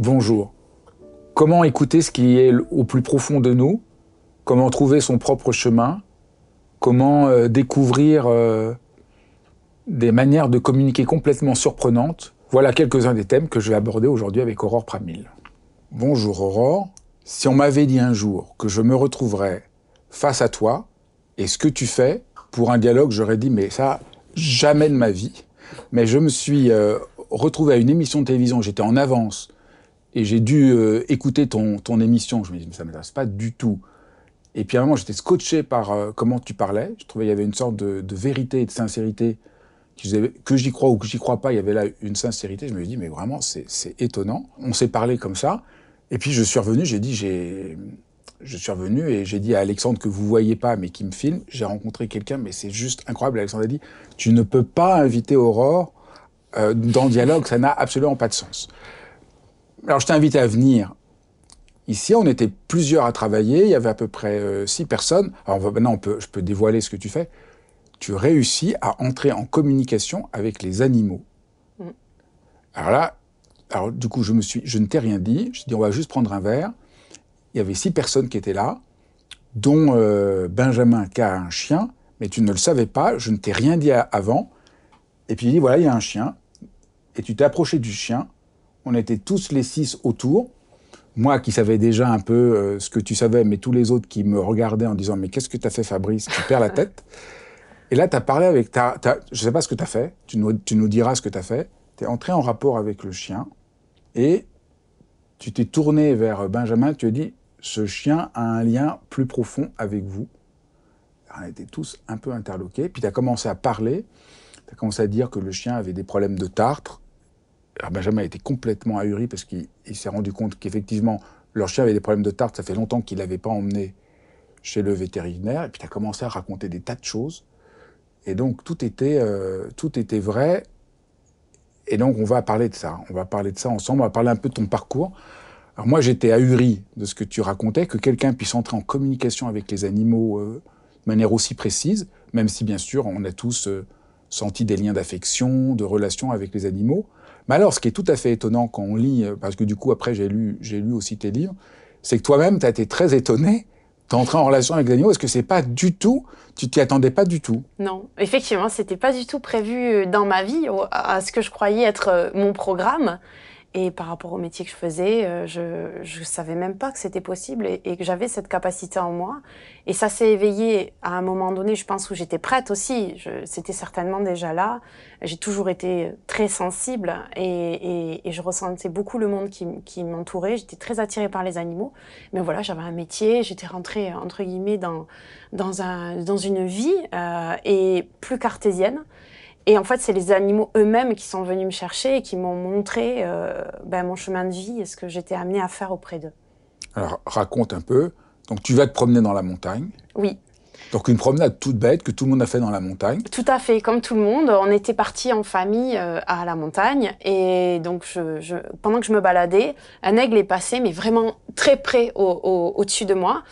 Bonjour. Comment écouter ce qui est au plus profond de nous? Comment trouver son propre chemin? Comment euh, découvrir euh, des manières de communiquer complètement surprenantes? Voilà quelques-uns des thèmes que je vais aborder aujourd'hui avec Aurore Pramil. Bonjour Aurore. Si on m'avait dit un jour que je me retrouverais face à toi et ce que tu fais? Pour un dialogue, j'aurais dit mais ça, jamais de ma vie. Mais je me suis euh, retrouvé à une émission de télévision, j'étais en avance et j'ai dû euh, écouter ton, ton émission. Je me dis, mais ça ne m'intéresse pas du tout. Et puis à un moment, j'étais scotché par euh, comment tu parlais. Je trouvais qu'il y avait une sorte de, de vérité et de sincérité. que j'y crois ou que j'y crois pas, il y avait là une sincérité. Je me dis, mais vraiment, c'est étonnant. On s'est parlé comme ça. Et puis je suis revenu, j'ai dit, j'ai, je suis revenu et j'ai dit à Alexandre que vous voyez pas, mais qui me filme. J'ai rencontré quelqu'un, mais c'est juste incroyable. Alexandre a dit, tu ne peux pas inviter Aurore euh, dans le dialogue, ça n'a absolument pas de sens. Alors je t'ai invité à venir ici. On était plusieurs à travailler. Il y avait à peu près euh, six personnes. Alors maintenant, on peut, je peux dévoiler ce que tu fais. Tu réussis à entrer en communication avec les animaux. Mm. Alors là, alors du coup, je me suis, je ne t'ai rien dit. Je dit, on va juste prendre un verre. Il y avait six personnes qui étaient là, dont euh, Benjamin qui a un chien, mais tu ne le savais pas. Je ne t'ai rien dit avant. Et puis il dit, voilà, il y a un chien. Et tu t'es approché du chien on était tous les six autour. Moi qui savais déjà un peu euh, ce que tu savais, mais tous les autres qui me regardaient en disant Mais qu'est-ce que tu as fait, Fabrice? Tu perds la tête. Et là, tu as parlé avec ta. je ne sais pas ce que tu as fait, tu nous, tu nous diras ce que tu as fait. Tu es entré en rapport avec le chien et tu t'es tourné vers Benjamin, tu as dit Ce chien a un lien plus profond avec vous. on était tous un peu interloqués. Puis tu as commencé à parler, tu as commencé à dire que le chien avait des problèmes de tartre, Benjamin a été complètement ahuri parce qu'il s'est rendu compte qu'effectivement, leur chien avait des problèmes de tarte. Ça fait longtemps qu'il l'avait pas emmené chez le vétérinaire. Et puis, tu as commencé à raconter des tas de choses. Et donc, tout était, euh, tout était vrai. Et donc, on va parler de ça. On va parler de ça ensemble. On va parler un peu de ton parcours. Alors, moi, j'étais ahuri de ce que tu racontais, que quelqu'un puisse entrer en communication avec les animaux euh, de manière aussi précise, même si, bien sûr, on a tous euh, senti des liens d'affection, de relation avec les animaux. Mais alors, ce qui est tout à fait étonnant quand on lit, euh, parce que du coup, après, j'ai lu, j'ai lu aussi tes livres, c'est que toi-même, tu as été très étonné d'entrer en relation avec les animaux. Est-ce que c'est pas du tout, tu t'y attendais pas du tout? Non, effectivement, c'était pas du tout prévu euh, dans ma vie, à ce que je croyais être euh, mon programme. Et par rapport au métier que je faisais, euh, je ne savais même pas que c'était possible et, que j'avais cette capacité en moi. Et ça s'est éveillé à un moment donné, je pense, où j'étais prête aussi. C'était certainement déjà là. J'ai toujours été très sensible et, et, et, je ressentais beaucoup le monde qui, qui m'entourait. J'étais très attirée par les animaux. Mais voilà, j'avais un métier, j'étais rentrée, entre guillemets, dans, dans, un, dans une vie euh, et plus cartésienne. Et en fait, c'est les animaux eux-mêmes qui sont venus me chercher et qui m'ont montré euh, ben, mon chemin de vie et ce que j'étais amenée à faire auprès d'eux. Alors, raconte un peu. Donc, tu vas te promener dans la montagne. Oui. Donc, une promenade toute bête que tout le monde a fait dans la montagne. Tout à fait, comme tout le monde. On était partis en famille euh, à la montagne. Et donc, je, pendant que je me baladais, un aigle est passé, mais vraiment très près au-dessus de moi.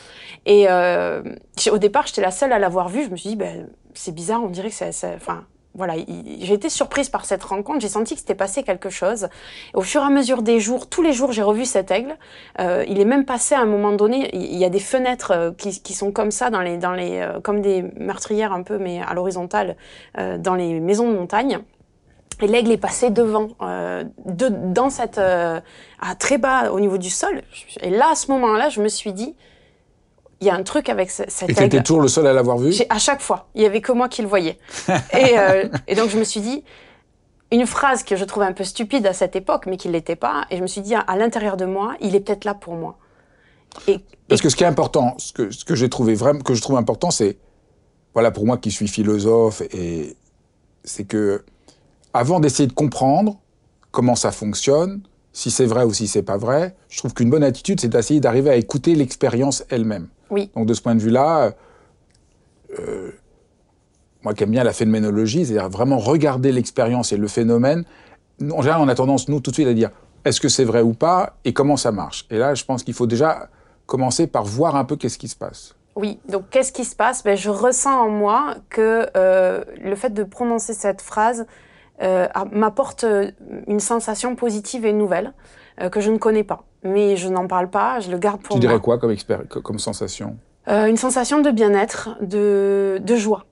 Et euh, au départ, j'étais la seule à l'avoir vu. Je me suis dit, ben, c'est bizarre, on dirait que c'est. Enfin, voilà, j'ai été surprise par cette rencontre. J'ai senti que c'était passé quelque chose. au fur et à mesure des jours, tous les jours, j'ai revu cet aigle. Euh, il est même passé à un moment donné. Il y a des fenêtres euh, qui, sont comme ça dans les, dans les, euh, comme des meurtrières un peu, mais à l'horizontale, euh, dans les maisons de montagne. Et l'aigle est passé devant, euh, de, dans cette, à très bas au niveau du sol. Et là, à ce moment-là, je me suis dit, il y a un truc avec ce, cet Et tu étais toujours le seul à l'avoir vu À chaque fois. Il y avait que moi qui le voyais. et, euh, et, donc, je me suis dit, une phrase que je trouvais un peu stupide à cette époque, mais qui ne l'était pas. Et je me suis dit, à, l'intérieur de moi, il est peut-être là pour moi. Et, Parce que ce qui est important, ce que, ce que j'ai trouvé vraiment, que je trouve important, c'est, voilà, pour moi qui suis philosophe, et c'est que, avant d'essayer de comprendre comment ça fonctionne, si c'est vrai ou si c'est pas vrai, je trouve qu'une bonne attitude, c'est d'essayer d'arriver à écouter l'expérience elle-même. Oui. Donc de ce point de vue-là, euh, moi qui aime bien la phénoménologie, c'est-à-dire vraiment regarder l'expérience et le phénomène. En général, on a tendance, nous, tout de suite à dire est-ce que c'est vrai ou pas et comment ça marche? Et là, je pense qu'il faut déjà commencer par voir un peu qu'est-ce qui se passe. Oui, donc qu'est-ce qui se passe? Ben, Je ressens en moi que euh, le fait de prononcer cette phrase euh, m'apporte une sensation positive et nouvelle que je ne connais pas. Mais je n'en parle pas, je le garde pour moi. Tu dirais quoi comme, comme sensation? Une sensation de bien-être, de, de joie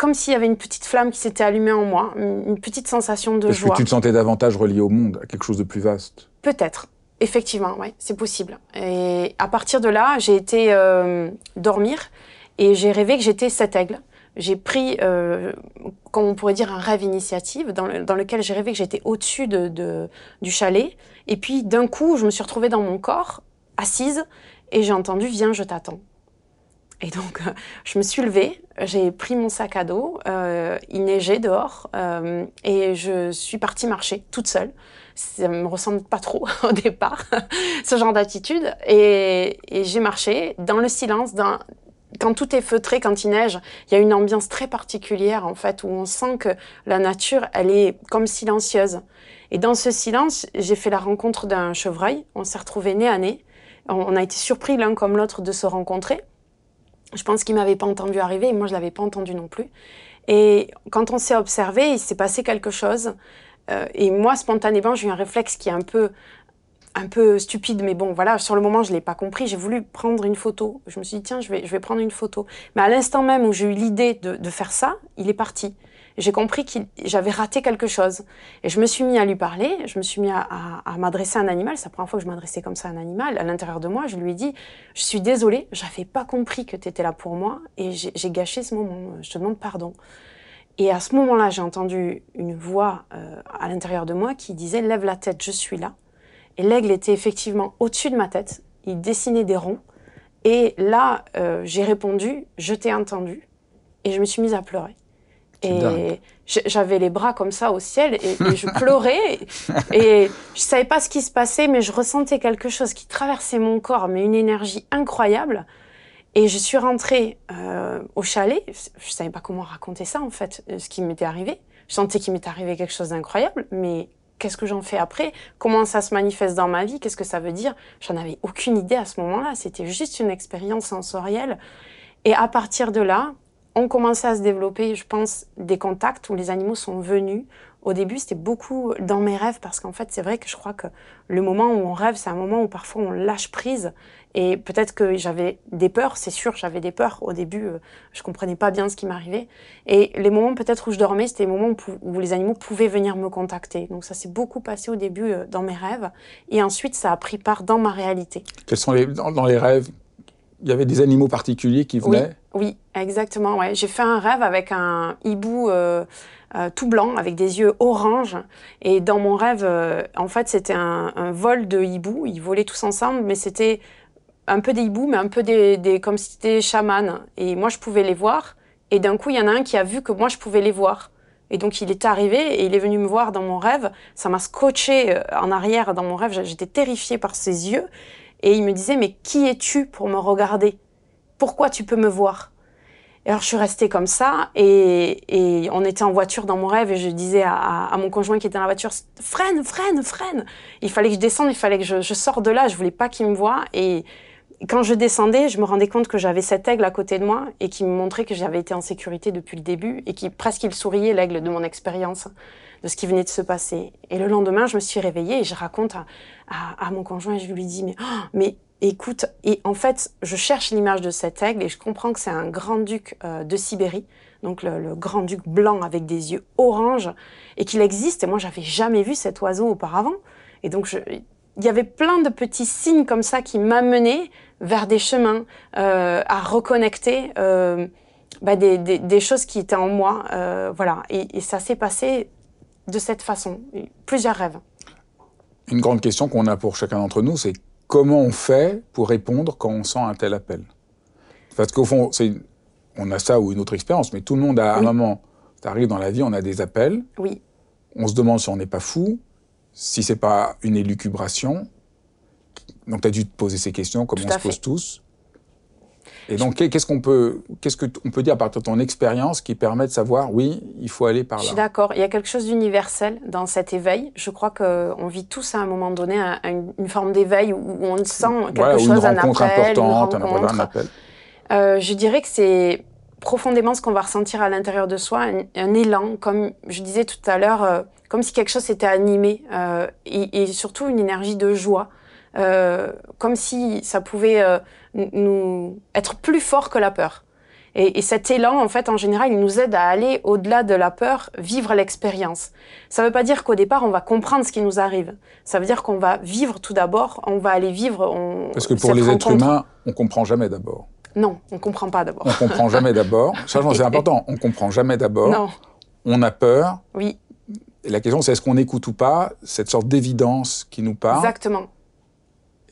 comme s'il y avait une petite flamme qui s'était allumée en moi, une petite sensation de joie. Est-ce que tu te sentais davantage relié au monde, à quelque chose de plus vaste? Peut-être. Effectivement, oui, c'est possible. Et à partir de là, j'ai été euh, dormir et j'ai rêvé que j'étais cet aigle. J'ai pris, euh, comme on pourrait dire, un rêve initiative dans, lequel j'ai rêvé que j'étais au-dessus de, du chalet. Et puis d'un coup, je me suis retrouvée dans mon corps, assise, et j'ai entendu Viens, je t'attends. Et donc, euh, je me suis levée, j'ai pris mon sac à dos, euh, il neigeait dehors, euh, et je suis partie marcher toute seule. Ça me ressemble pas trop au départ, ce genre d'attitude. Et, j'ai marché dans le silence, quand tout est feutré, quand il neige, il y a une ambiance très particulière en fait, où on sent que la nature, elle est comme silencieuse. Et dans ce silence, j'ai fait la rencontre d'un chevreuil. On s'est retrouvés nez à nez. On a été surpris l'un comme l'autre de se rencontrer. Je pense qu'il m'avait pas entendu arriver et moi je l'avais pas entendu non plus. Et quand on s'est observé, il s'est passé quelque chose. Euh, et moi, spontanément, j'ai eu un réflexe qui est un peu, un peu stupide, mais bon, voilà, sur le moment, je l'ai pas compris. J'ai voulu prendre une photo. Je me suis dit, tiens, je vais, je vais prendre une photo. Mais à l'instant même où j'ai eu l'idée de, de faire ça, il est parti j'ai compris que j'avais raté quelque chose. Et je me suis mis à lui parler, je me suis mis à, m'adresser à un animal. C'est la première fois que je m'adressais comme ça à un animal. À l'intérieur de moi, je lui ai dit Je suis désolée, j'avais pas compris que tu étais là pour moi et j'ai gâché ce moment. Je te demande pardon. Et à ce moment-là, j'ai entendu une voix euh, à l'intérieur de moi qui disait Lève la tête, je suis là. Et l'aigle était effectivement au-dessus de ma tête. Il dessinait des ronds. Et là, euh, j'ai répondu Je t'ai entendu. Et je me suis mise à pleurer. Et j'avais les bras comme ça au ciel et, je pleurais. et je savais pas ce qui se passait, mais je ressentais quelque chose qui traversait mon corps, mais une énergie incroyable. Et je suis rentrée euh, au chalet. Je savais pas comment raconter ça, en fait, ce qui m'était arrivé. Je sentais qu'il m'était arrivé quelque chose d'incroyable, mais qu'est-ce que j'en fais après? Comment ça se manifeste dans ma vie? Qu'est-ce que ça veut dire? J'en avais aucune idée à ce moment-là. C'était juste une expérience sensorielle. Et à partir de là, on commençait à se développer, je pense, des contacts où les animaux sont venus. Au début, c'était beaucoup dans mes rêves parce qu'en fait, c'est vrai que je crois que le moment où on rêve, c'est un moment où parfois on lâche prise. Et peut-être que j'avais des peurs, c'est sûr, j'avais des peurs. Au début, euh, je comprenais pas bien ce qui m'arrivait. Et les moments peut-être où je dormais, c'était les moments où, les animaux pouvaient venir me contacter. Donc ça s'est beaucoup passé au début euh, dans mes rêves. Et ensuite, ça a pris part dans ma réalité. Quels sont les, dans les rêves il y avait des animaux particuliers qui venaient? Oui, exactement. Ouais. J'ai fait un rêve avec un hibou euh, euh, tout blanc, avec des yeux orange. Et dans mon rêve, euh, en fait, c'était un, vol de hiboux. Ils volaient tous ensemble, mais c'était un peu des hiboux, mais un peu des, des comme si c'était des chamans. Et moi, je pouvais les voir. Et d'un coup, il y en a un qui a vu que moi, je pouvais les voir. Et donc, il est arrivé et il est venu me voir dans mon rêve. Ça m'a scotché en arrière dans mon rêve. J'étais terrifiée par ses yeux. Et il me disait, mais qui es-tu pour me regarder? Pourquoi tu peux me voir? Et alors je suis restée comme ça et, on était en voiture dans mon rêve et je disais à, mon conjoint qui était dans la voiture freine, freine, freine. Il fallait que je descende, il fallait que je, sorte de là. Je voulais pas qu'il me voie et quand je descendais, je me rendais compte que j'avais cet aigle à côté de moi et qui me montrait que j'avais été en sécurité depuis le début et qui presque il souriait l'aigle de mon expérience de ce qui venait de se passer. Et le lendemain, je me suis réveillée et je raconte à, mon conjoint et je lui dis, mais, oh, mais écoute, et en fait, je cherche l'image de cet aigle et je comprends que c'est un grand-duc euh, de Sibérie, donc le, grand-duc blanc avec des yeux orange, et qu'il existe. Et moi, j'avais jamais vu cet oiseau auparavant. Et donc, il y avait plein de petits signes comme ça qui m'amenaient vers des chemins, euh, à reconnecter euh, bah, des, choses qui étaient en moi. Voilà. Et, ça s'est passé de cette façon. Plusieurs rêves. Une grande question qu'on a pour chacun d'entre nous, c'est comment on fait pour répondre quand on sent un tel appel? Parce qu'au fond, c'est on a ça ou une autre expérience, mais tout le monde a oui. un moment, ça arrive dans la vie, on a des appels. Oui. On se demande si on n'est pas fou, si c'est pas une élucubration. Donc tu as dû te poser ces questions comme Tout on se fait. pose tous. Et donc qu'est-ce qu'on peut, qu'est-ce que on peut dire à partir de ton expérience qui permet de savoir, oui, il faut aller par là. Je suis d'accord. Il y a quelque chose d'universel dans cet éveil. Je crois qu'on vit tous à un moment donné une, une forme d'éveil où on sent quelque voilà, chose, une un rencontre appel, importante, une rencontre. un, un appel. Euh, je dirais que c'est profondément ce qu'on va ressentir à l'intérieur de soi, un, un, élan, comme je disais tout à l'heure, euh, comme si quelque chose s'était animé, euh, et, et, surtout une énergie de joie, euh, comme si ça pouvait euh, nous être plus fort que la peur. Et, et, cet élan, en fait, en général, il nous aide à aller au-delà de la peur, vivre l'expérience. Ça ne veut pas dire qu'au départ, on va comprendre ce qui nous arrive. Ça veut dire qu'on va vivre tout d'abord, on va aller vivre. On, Parce que pour les rencontre. êtres humains, on comprend jamais d'abord. Non, on comprend pas d'abord. On comprend jamais d'abord. Ça, c'est important. On comprend jamais d'abord. Non. On a peur. Oui. Et la question, c'est est-ce qu'on écoute ou pas cette sorte d'évidence qui nous parle Exactement.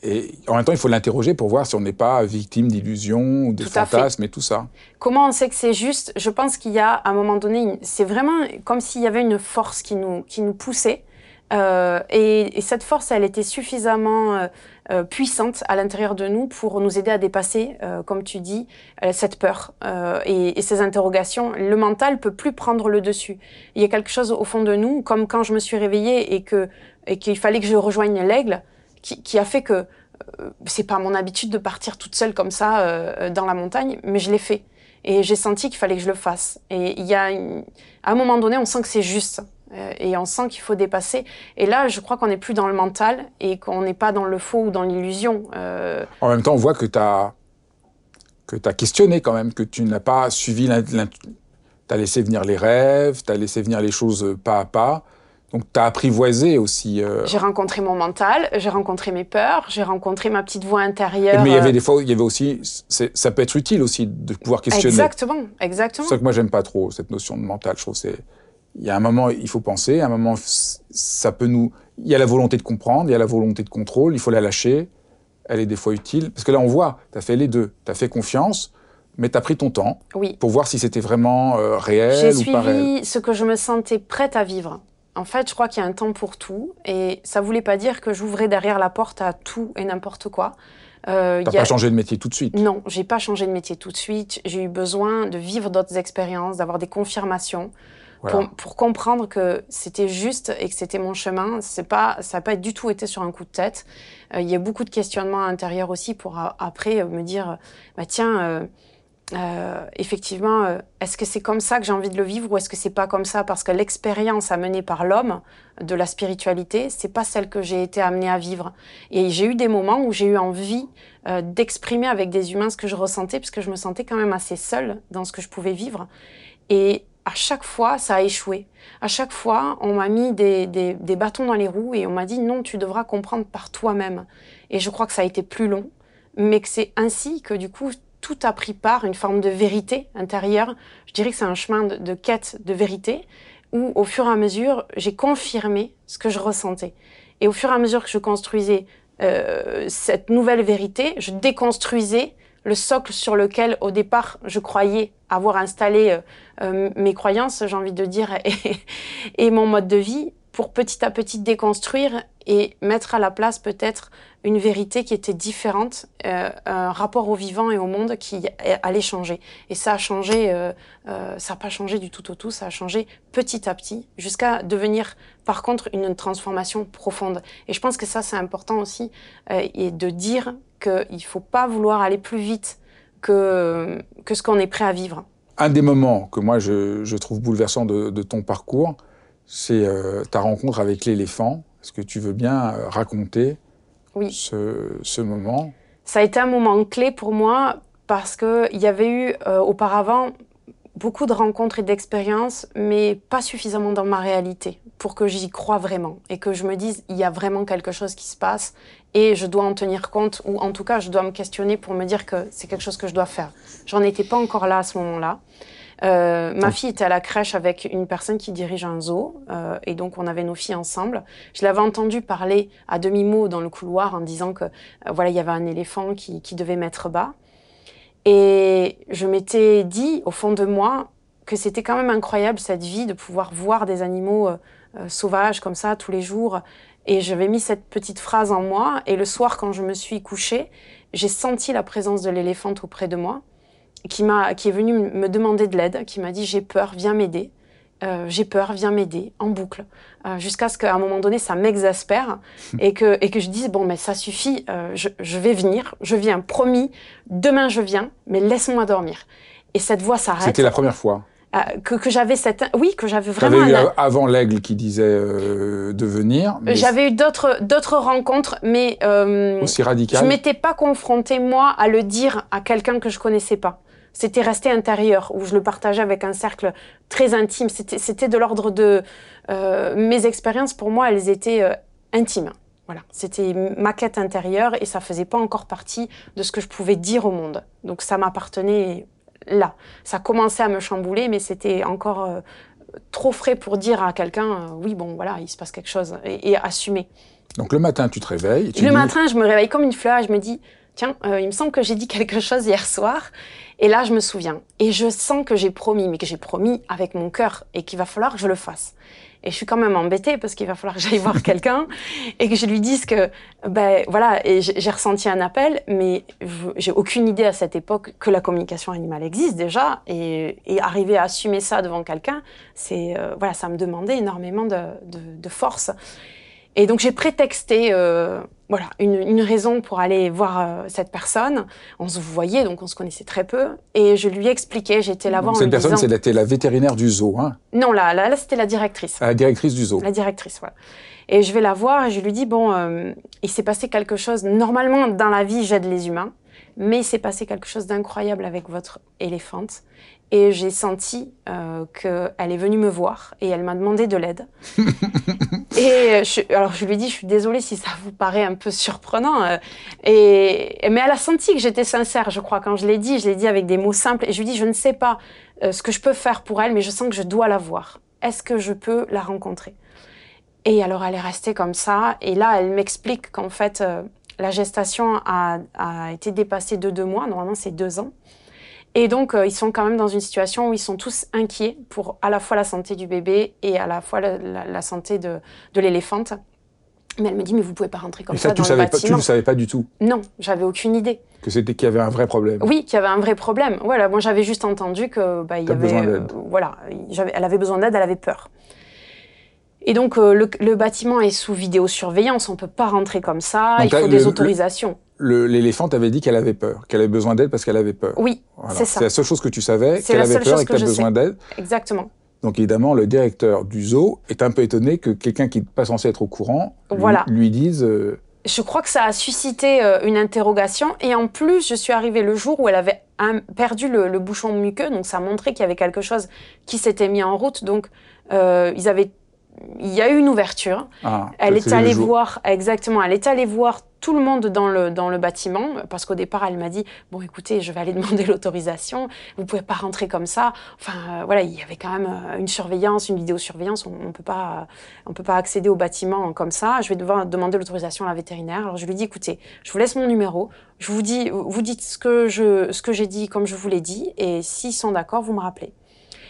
Et en même temps, il faut l'interroger pour voir si on n'est pas victime d'illusions ou de tout fantasmes et tout ça. Comment on sait que c'est juste? Je pense qu'il y a à un moment donné, c'est vraiment comme s'il y avait une force qui nous, qui nous poussait. Euh, et, et, cette force, elle était suffisamment euh, euh, puissante à l'intérieur de nous pour nous aider à dépasser, euh, comme tu dis, cette peur et, et, ces interrogations. Le mental peut plus prendre le dessus. Il y a quelque chose au fond de nous, comme quand je me suis réveillée et que et qu'il fallait que je rejoigne l'aigle, qui, a fait que c'est pas mon habitude de partir toute seule comme ça dans la montagne, mais je l'ai fait. Et j'ai senti qu'il fallait que je le fasse. Et il y a, à un moment donné, on sent que c'est juste. Euh, et on sent qu'il faut dépasser. Et là, je crois qu'on n'est plus dans le mental et qu'on n'est pas dans le faux ou dans l'illusion. Euh... En même temps, on voit que tu as, que as questionné quand même, que tu n'as pas suivi, tu as laissé venir les rêves, tu as laissé venir les choses pas à pas. Donc tu as apprivoisé aussi. Euh... J'ai rencontré mon mental, j'ai rencontré mes peurs, j'ai rencontré ma petite voix intérieure. Mais il y avait des fois, il y avait aussi, ça peut être utile aussi de pouvoir questionner. Exactement, exactement. C'est ça que moi j'aime pas trop cette notion de mental. Je trouve c'est il y a un moment, il faut penser, à un moment, ça peut nous. Il y a la volonté de comprendre, il y a la volonté de contrôle, il faut la lâcher. Elle est des fois utile. Parce que là, on voit, tu as fait les deux. Tu as fait confiance, mais tu as pris ton temps oui. pour voir si c'était vraiment euh, réel ou pas réel. J'ai suivi ce que je me sentais prête à vivre. En fait, je crois qu'il y a un temps pour tout. Et ça voulait pas dire que j'ouvrais derrière la porte à tout et n'importe quoi. Euh, T'as pas a... changé de métier tout de suite? Non, j'ai pas changé de métier tout de suite. J'ai eu besoin de vivre d'autres expériences, d'avoir des confirmations. Voilà. Pour, pour, comprendre que c'était juste et que c'était mon chemin. C'est pas, ça n'a pas du tout été sur un coup de tête. Euh, il y a beaucoup de questionnements intérieurs aussi pour a, après me dire, bah tiens, euh, euh, effectivement, est-ce que c'est comme ça que j'ai envie de le vivre ou est-ce que c'est pas comme ça? Parce que l'expérience amenée par l'homme de la spiritualité, c'est pas celle que j'ai été amenée à vivre. Et j'ai eu des moments où j'ai eu envie d'exprimer avec des humains ce que je ressentais puisque je me sentais quand même assez seule dans ce que je pouvais vivre. Et à chaque fois, ça a échoué. À chaque fois, on m'a mis des, des, des, bâtons dans les roues et on m'a dit non, tu devras comprendre par toi-même. Et je crois que ça a été plus long, mais que c'est ainsi que du coup, tout a pris part, une forme de vérité intérieure. Je dirais que c'est un chemin de, quête de vérité où, au fur et à mesure, j'ai confirmé ce que je ressentais. Et au fur et à mesure que je construisais euh, cette nouvelle vérité, je déconstruisais le socle sur lequel, au départ, je croyais avoir installé euh, euh, mes croyances, j'ai envie de dire, et, mon mode de vie, pour petit à petit déconstruire et mettre à la place peut-être une vérité qui était différente, euh, un rapport au vivant et au monde qui allait changer. Et ça a changé, euh, ça n'a pas changé du tout au tout, ça a changé petit à petit, jusqu'à devenir par contre une transformation profonde. Et je pense que ça c'est important aussi, et de dire qu'il ne faut pas vouloir aller plus vite que, que ce qu'on est prêt à vivre. Un des moments que moi je, trouve bouleversant de ton parcours, c'est euh, ta rencontre avec l'éléphant. Est-ce que tu veux bien euh, raconter oui. ce, ce, moment? Ça a été un moment clé pour moi parce qu'il y avait eu euh, auparavant beaucoup de rencontres et d'expériences, mais pas suffisamment dans ma réalité pour que j'y croie vraiment et que je me dise il y a vraiment quelque chose qui se passe et je dois en tenir compte ou en tout cas je dois me questionner pour me dire que c'est quelque chose que je dois faire. J'en étais pas encore là à ce moment-là. Euh, ma fille était à la crèche avec une personne qui dirige un zoo euh, et donc on avait nos filles ensemble. Je l'avais entendu parler à demi-mot dans le couloir en disant que euh, voilà il y avait un éléphant qui, qui devait mettre bas. Et je m'étais dit au fond de moi que c'était quand même incroyable cette vie de pouvoir voir des animaux euh, euh, sauvages comme ça tous les jours. Et j'avais mis cette petite phrase en moi. Et le soir, quand je me suis couchée, j'ai senti la présence de l'éléphante auprès de moi, qui m'a, qui est venu me demander de l'aide, qui m'a dit j'ai peur, viens m'aider. Euh, j'ai peur, viens m'aider, en boucle, euh, jusqu'à ce qu'à un moment donné, ça m'exaspère et que, et que je dise, bon, mais ça suffit, euh, je, je, vais venir, je viens, promis, demain je viens, mais laisse-moi dormir. Et cette voix s'arrête. C'était la première fois que, que j'avais cette... Oui, que j'avais vraiment... eu un... avant l'aigle qui disait de venir. Mais... J'avais eu d'autres, d'autres rencontres, mais... Aussi radicales Je m'étais pas confrontée, moi, à le dire à quelqu'un que je connaissais pas c'était resté intérieur, où je le partageais avec un cercle très intime. C'était de l'ordre de... Euh, mes expériences, pour moi, elles étaient euh, intimes. Voilà, c'était ma quête intérieure et ça faisait pas encore partie de ce que je pouvais dire au monde. Donc ça m'appartenait là. Ça commençait à me chambouler, mais c'était encore euh, trop frais pour dire à quelqu'un, oui, bon, voilà, il se passe quelque chose, et, et assumer. Donc le matin, tu te réveilles. Tu le dis... matin, je me réveille comme une fleur et je me dis, tiens, euh, il me semble que j'ai dit quelque chose hier soir. Et là, je me souviens. Et je sens que j'ai promis, mais que j'ai promis avec mon cœur et qu'il va falloir que je le fasse. Et je suis quand même embêtée parce qu'il va falloir que j'aille voir quelqu'un et que je lui dise que, ben voilà, et j'ai ressenti un appel, mais j'ai aucune idée à cette époque que la communication animale existe déjà. Et, arriver à assumer ça devant quelqu'un, c'est, euh, voilà, ça me demandait énormément de, de, de force. Et donc j'ai prétexté euh, voilà, une, une, raison pour aller voir euh, cette personne. On se voyait, donc on se connaissait très peu. Et je lui expliquais, j'étais là-bas Cette personne, disant... c'était la vétérinaire du zoo, hein Non, là, là, là c'était la directrice. La directrice du zoo. La directrice, voilà. Et je vais la voir et je lui dis, bon, euh, il s'est passé quelque chose. Normalement, dans la vie, j'aide les humains. Mais il s'est passé quelque chose d'incroyable avec votre éléphante. Et j'ai senti euh, qu'elle est venue me voir et elle m'a demandé de l'aide. et je, alors je lui ai dit, je suis désolée si ça vous paraît un peu surprenant. Euh, et, mais elle a senti que j'étais sincère, je crois. Quand je l'ai dit, je l'ai dit avec des mots simples. Et je lui ai dit, je ne sais pas euh, ce que je peux faire pour elle, mais je sens que je dois la voir. Est-ce que je peux la rencontrer? Et alors elle est restée comme ça. Et là, elle m'explique qu'en fait, la gestation a, a été dépassée de deux mois. Normalement, c'est deux ans. Et donc, euh, ils sont quand même dans une situation où ils sont tous inquiets pour à la fois la santé du bébé et à la fois la, la, la santé de, de l'éléphante. Mais elle me dit, mais vous pouvez pas rentrer comme Et ça, ça, tu dans le pas, tu bâtiment. ne savais pas du tout? Non, j'avais aucune idée. que c'était qu'il y avait un vrai problème. Oui, qu'il y avait un vrai problème. Voilà, moi j'avais juste entendu que bah, il y avait, besoin euh, voilà, elle avait besoin d'aide, elle avait peur. Et donc euh, le, le bâtiment est sous vidéosurveillance, on peut pas rentrer comme ça, Donc, il faut le- des autorisations. Le- L'éléphant t'avait dit qu'elle avait peur, qu'elle avait besoin d'aide parce qu'elle avait peur. Oui, Voilà. c'est ça. C'est la seule chose que tu savais, C'est qu'elle avait peur et que que tu as je besoin d'aide. exactement. Donc évidemment, le directeur du zoo est un peu étonné que quelqu'un qui n'est pas censé être au courant lui, Voilà. lui dise euh, Je crois que ça a suscité euh, une interrogation et en plus, je suis arrivée le jour où elle avait un- perdu le, le bouchon muqueux, donc ça montrait qu'il y avait quelque chose qui s'était mis en route. Donc euh, ils avaient, il y a eu une ouverture. ah, Elle est allée voir, exactement, elle est allée voir tout le monde dans le, dans le bâtiment, parce qu'au départ, elle m'a dit, bon, écoutez, je vais aller demander l'autorisation, vous pouvez pas rentrer comme ça. Enfin, euh, voilà, il y avait quand même euh, une surveillance, une vidéosurveillance, on, on peut pas, on peut pas accéder au bâtiment comme ça. Je vais devoir demander l'autorisation à la vétérinaire. Alors, je lui dis, écoutez, je vous laisse mon numéro, je vous dis, vous dites ce que je, ce que j'ai dit comme je vous l'ai dit, et s'ils sont d'accord, vous me rappelez.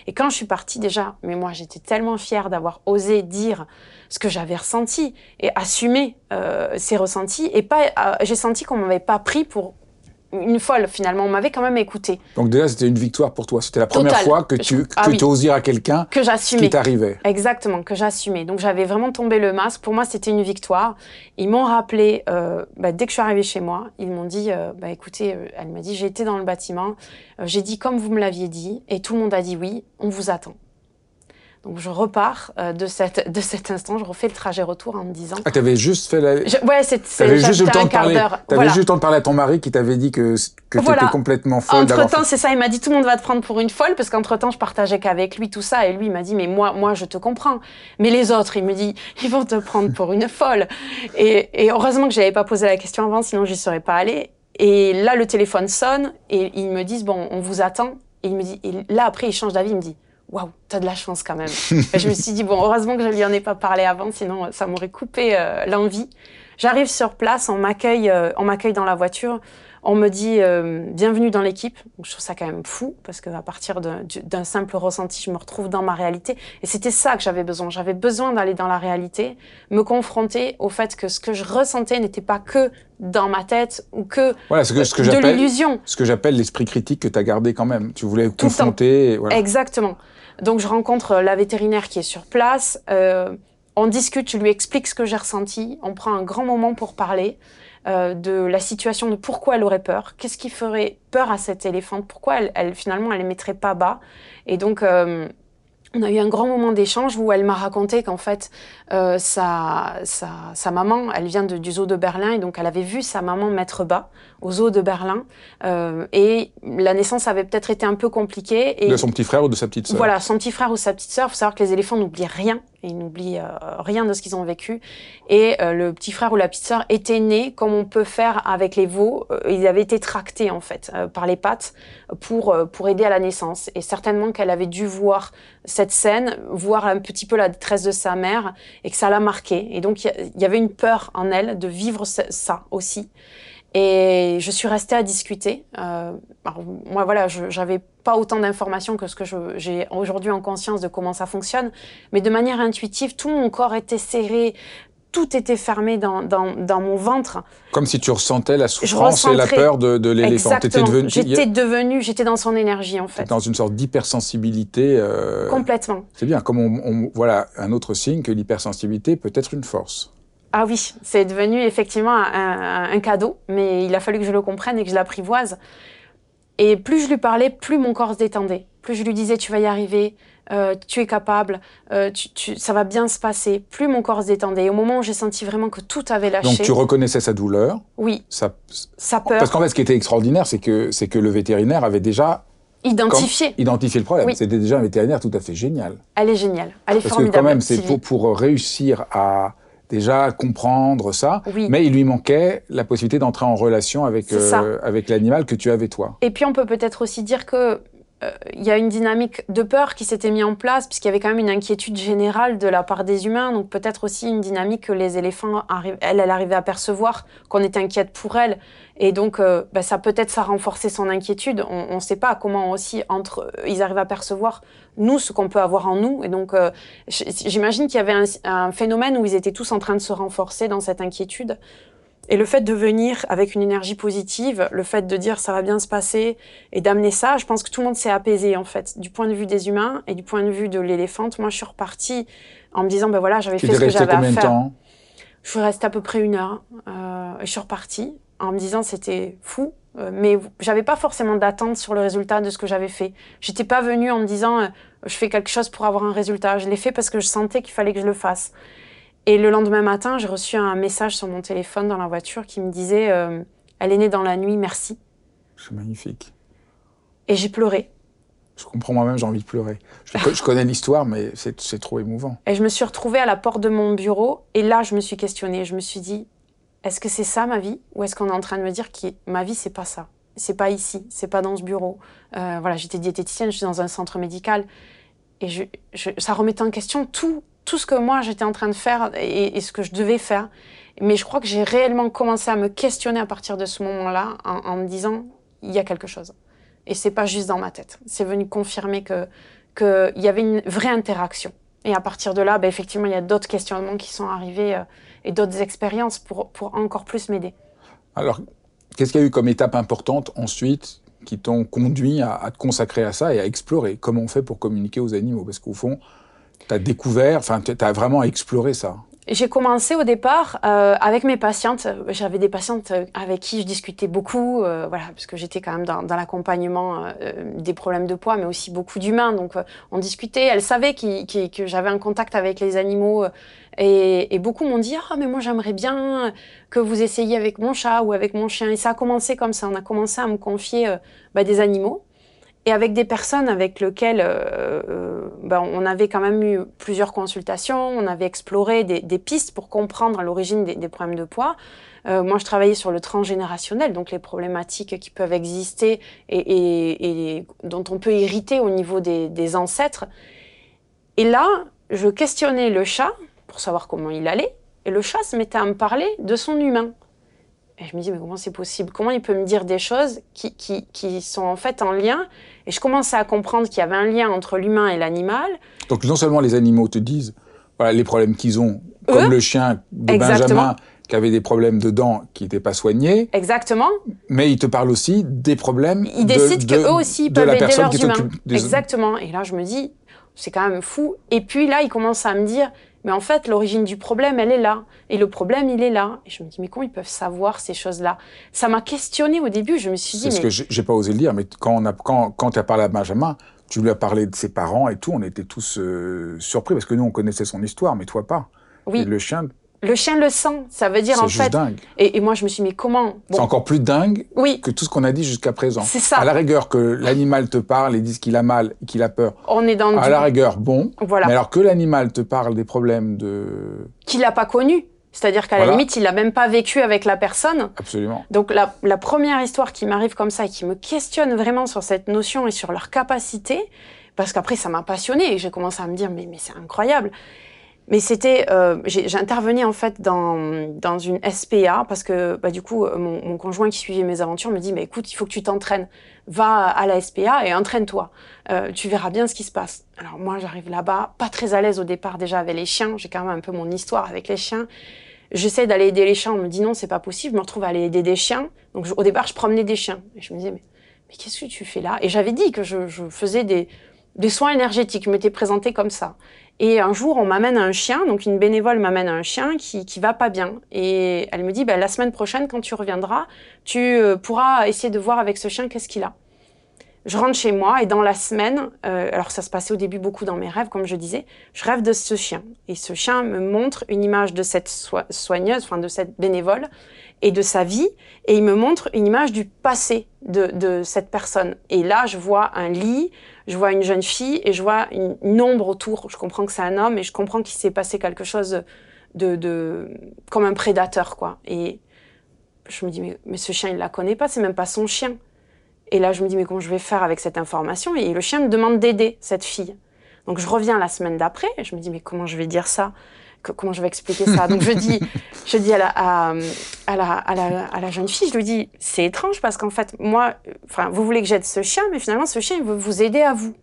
Et quand je suis partie déjà, mais moi j'étais tellement fière d'avoir osé dire ce que j'avais ressenti et assumer euh, ces ressentis. Et pas, euh, j'ai senti qu'on m'avait pas pris pour une folle finalement. On m'avait quand même écouté, Donc déjà, c'était une victoire pour toi. C'était la première Total. fois que tu Ah que oui. oses dire à quelqu'un que ce qui j'assumais. t'arrivait. Exactement, que j'assumais. Donc j'avais vraiment tombé le masque. Pour moi, c'était une victoire. Ils m'ont rappelé, euh, bah, dès que je suis arrivée chez moi, ils m'ont dit, euh, bah, écoutez, euh, elle m'a dit, j'ai été dans le bâtiment, j'ai dit comme vous me l'aviez dit, et tout le monde a dit oui, on vous attend. Donc je repars euh, de, cette, de cet instant, je refais le trajet retour en me disant. Ah, t'avais juste fait la. Je- ouais, c'est T'avais juste eu le temps de parler. T'avais Voilà. juste le temps de parler à ton mari qui t'avait dit que que Voilà. t'étais complètement folle. Entre temps, c'est ça, il m'a dit tout le monde va te prendre pour une folle parce qu'entre temps, je partageais qu'avec lui tout ça et lui il m'a dit mais moi, moi je te comprends. Mais les autres, il me dit ils vont te prendre pour une folle. Et, et heureusement que j'avais pas posé la question avant, sinon j'y serais pas allée. Et là, le téléphone sonne et ils me disent bon, on vous attend. Et il me dit et là après il change d'avis, il me dit waouh, t'as de la chance quand même. et je me suis dit bon, heureusement que je lui en ai pas parlé avant, sinon euh, ça m'aurait coupé euh, l'envie. J'arrive sur place, on m'accueille, euh, on m'accueille dans la voiture. On me dit euh, bienvenue dans l'équipe. Je trouve ça quand même fou parce qu'à partir d'un simple ressenti, je me retrouve dans ma réalité. Et c'était ça que j'avais besoin. J'avais besoin d'aller dans la réalité, me confronter au fait que ce que je ressentais n'était pas que dans ma tête ou que Voilà, ce que ce que de l'illusion. ce que j'appelle l'esprit critique que t'as gardé quand même. Tu voulais temps. confronter. et Voilà. Exactement. Donc je rencontre la vétérinaire qui est sur place. euh, on discute, je lui explique ce que j'ai ressenti. On prend un grand moment pour parler euh, de la situation, de pourquoi elle aurait peur, qu'est-ce qui ferait peur à cette éléphante, pourquoi elle, elle, finalement elle ne mettrait pas bas? Et donc euh, on a eu un grand moment d'échange où elle m'a raconté qu'en fait euh, sa, sa, sa maman, elle vient de- du zoo de Berlin et donc elle avait vu sa maman mettre bas au zoo de Berlin euh, et la naissance avait peut-être été un peu compliquée. Et De son petit frère ou de sa petite sœur? voilà, son petit frère ou sa petite sœur. Il faut savoir que les éléphants n'oublient rien. Ils n'oublient euh, rien de ce qu'ils ont vécu. Et euh, le petit frère ou la petite sœur était né comme on peut faire avec les veaux. Euh, ils avaient été tractés, en fait, par les pattes pour, pour aider à la naissance. Et certainement qu'elle avait dû voir cette scène, voir un petit peu la détresse de sa mère et que ça l'a marquée. Et donc, il y avait une peur en elle de vivre ça aussi. Et je suis restée à discuter. Euh, alors, moi, voilà, je j'avais pas autant d'informations que ce que j'ai aujourd'hui en conscience de comment ça fonctionne, mais de manière intuitive, tout mon corps était serré, tout était fermé dans, dans, dans mon ventre. Comme si tu ressentais la souffrance et la peur de, de l'éléphant. Exactement. devenu, J'étais devenue, j'étais dans son énergie en fait. dans une sorte d'hypersensibilité. euh, Complètement. C'est bien, comme on, on- voilà un autre signe que l'hypersensibilité peut être une force. Ah oui, c'est devenu effectivement un, cadeau, mais il a fallu que je le comprenne et que je l'apprivoise. Et plus je lui parlais, plus mon corps se détendait. Plus je lui disais, tu vas y arriver, euh, tu es capable, euh, tu, tu- ça va bien se passer. Plus mon corps se détendait. Et au moment où j'ai senti vraiment que tout avait lâché, Donc tu reconnaissais sa douleur. oui, Ça, sa peur, parce qu'en fait, ce qui était extraordinaire, c'est que c'est que le vétérinaire avait déjà identifiée, identifié le problème. Oui. C'était déjà un vétérinaire tout à fait génial. elle est géniale, elle est Parce que formidable. quand même, c'est pour, pour réussir à déjà comprendre ça, Oui. mais il lui manquait la possibilité d'entrer en relation avec, euh, avec l'animal que tu avais toi. Et puis on peut peut-être aussi dire que il y a une dynamique de peur qui s'était mise en place, puisqu'il y avait quand même une inquiétude générale de la part des humains, donc peut-être aussi une dynamique que les éléphants, elle, elle arrivait à percevoir, qu'on était inquiète pour elle. Et donc, euh, bah, ça peut-être ça a renforcé son inquiétude. On ne sait pas comment aussi entre eux, ils arrivent à percevoir nous ce qu'on peut avoir en nous. Et donc, euh, j'imagine qu'il y avait un phénomène où ils étaient tous en train de se renforcer dans cette inquiétude. Et le fait de venir avec une énergie positive, le fait de dire ça va bien se passer et d'amener ça, je pense que tout le monde s'est apaisé en fait, du point de vue des humains et du point de vue de l'éléphante. Moi, je suis repartie en me disant ben voilà, j'avais fait ce que j'avais à faire. temps? Je suis restée à peu près une heure euh, et je suis repartie en me disant c'était fou, euh, mais j'avais pas forcément d'attente sur le résultat de ce que j'avais fait. J'étais pas venue en me disant euh, je fais quelque chose pour avoir un résultat. Je l'ai fait parce que je sentais qu'il fallait que je le fasse. Et le lendemain matin, j'ai reçu un message sur mon téléphone dans la voiture qui me disait euh, elle est née dans la nuit, merci. C'est magnifique. Et j'ai pleuré. Je comprends moi-même, j'ai envie de pleurer. Je, je connais l'histoire, mais c'est trop émouvant. Et je me suis retrouvée à la porte de mon bureau et là, je me suis questionnée. Je me suis dit, est-ce que c'est ça ma vie? Ou est-ce qu'on est en train de me dire que ma vie, c'est pas ça? C'est pas ici, c'est pas dans ce bureau. Euh, voilà, j'étais diététicienne, je suis dans un centre médical et je, je- ça remettait en question tout, tout ce que moi j'étais en train de faire et, ce que je devais faire. Mais je crois que j'ai réellement commencé à me questionner à partir de ce moment-là en, me disant, il y a quelque chose. Et c'est pas juste dans ma tête. C'est venu confirmer que qu'il y avait une vraie interaction. Et à partir de là, ben, effectivement, il y a d'autres questionnements qui sont arrivés euh, et d'autres expériences pour, pour encore plus m'aider. Alors, qu'est-ce qu'il y a eu comme étape importante ensuite qui t'ont conduit à te consacrer à ça et à explorer? Comment on fait pour communiquer aux animaux? Parce qu'au fond, tu as découvert, enfin, tu vraiment exploré ça. j'ai commencé au départ euh, avec mes patientes. J'avais des patientes euh, avec qui je discutais beaucoup, euh, voilà, parce que j'étais quand même dans, dans l'accompagnement des problèmes de poids, mais aussi beaucoup d'humains. Donc, on discutait. Elles savaient que j'avais un contact avec les animaux, et, et beaucoup m'ont dit ah mais moi j'aimerais bien que vous essayiez avec mon chat ou avec mon chien. Et ça a commencé comme ça. On a commencé à me confier bah, des animaux et avec des personnes avec lesquelles euh, euh, ben, on avait quand même eu plusieurs consultations, on avait exploré des, pistes pour comprendre l'origine des, problèmes de poids. Euh, moi, je travaillais sur le transgénérationnel, donc les problématiques qui peuvent exister et dont on peut hériter au niveau des, des, ancêtres. Et là, je questionnais le chat pour savoir comment il allait, et le chat se mettait à me parler de son humain. Et je me dis, mais comment c'est possible? Comment il peut me dire des choses qui, qui, qui, sont en fait en lien? Et je commençais à comprendre qu'il y avait un lien entre l'humain et l'animal. Donc non seulement les animaux te disent voilà, les problèmes qu'ils ont, comme le chien de Benjamin qui avait des problèmes de dents qui n'étaient pas soignés. Exactement. Mais ils te parlent aussi des problèmes ils de, décident qu'eux aussi peuvent aider leurs humains. Exactement. Et là, je me dis, c'est quand même fou. Et puis là, il commence à me dire, mais en fait, l'origine du problème, elle est là. Et le problème, il est là. Et je me dis, mais comment ils peuvent savoir ces choses-là? Ça m'a questionné au début. Je me suis dit. C'est ce que j'ai pas osé le dire, mais quand, on a, quand, quand tu as parlé à Benjamin, tu lui as parlé de ses parents et tout, on était tous euh, surpris parce que nous, on connaissait son histoire, mais toi pas. Oui. Et le chien, le chien le sent, ça veut dire en fait. Dingue. Et, et, moi je me suis dit mais comment C'est encore plus dingue oui. que tout ce qu'on a dit jusqu'à présent. C'est ça. À la rigueur que l'animal te parle et dise qu'il a mal, qu'il a peur. On est dans. À la rigueur, bon. Voilà. Mais alors que l'animal te parle des problèmes de. Qu'il n'a pas connu. C'est-à-dire qu'à la limite, il n'a même pas vécu avec la personne. Absolument. Donc la, la première histoire qui m'arrive comme ça et qui me questionne vraiment sur cette notion et sur leur capacité, parce qu'après ça m'a passionné et j'ai commencé à me dire mais, mais c'est incroyable. Mais c'était, euh, j'intervenais en fait dans, dans une SPA parce que bah, du coup mon, mon, conjoint qui suivait mes aventures me dit mais écoute il faut que tu t'entraînes, va à la SPA et entraîne-toi, euh, tu verras bien ce qui se passe. Alors moi j'arrive là-bas, pas très à l'aise au départ déjà avec les chiens, j'ai quand même un peu mon histoire avec les chiens. J'essaie d'aller aider les chiens, on me dit non c'est pas possible, je me retrouve à aller aider des chiens. Donc au départ je promenais des chiens et je me disais mais, mais qu'est-ce que tu fais là? Et j'avais dit que je, je faisais des des soins énergétiques, je m'étais présentée comme ça. Et un jour, on m'amène un chien, donc une bénévole m'amène un chien qui, qui va pas bien. Et elle me dit, bah, la semaine prochaine, quand tu reviendras, tu euh, pourras essayer de voir avec ce chien qu'est-ce qu'il a. Je rentre chez moi et dans la semaine, euh, alors ça se passait au début beaucoup dans mes rêves, comme je disais, je rêve de ce chien. Et ce chien me montre une image de cette soigneuse, enfin de cette bénévole et de sa vie, et il me montre une image du passé de, de cette personne. Et là, je vois un lit, je vois une jeune fille et je vois une, ombre autour. Je comprends que c'est un homme et je comprends qu'il s'est passé quelque chose de, de, comme un prédateur, quoi. Et je me dis, mais, mais ce chien, il la connaît pas, c'est même pas son chien. Et là, je me dis, mais comment je vais faire avec cette information? Et le chien me demande d'aider cette fille. Donc, je reviens la semaine d'après et je me dis, mais comment je vais dire ça? Comment je vais expliquer ça? Donc, je dis, je dis à la, à, à, la, à, la, à la jeune fille, je lui dis, c'est étrange parce qu'en fait, moi, enfin, vous voulez que j'aide ce chien, mais finalement, ce chien, il veut vous aider à vous.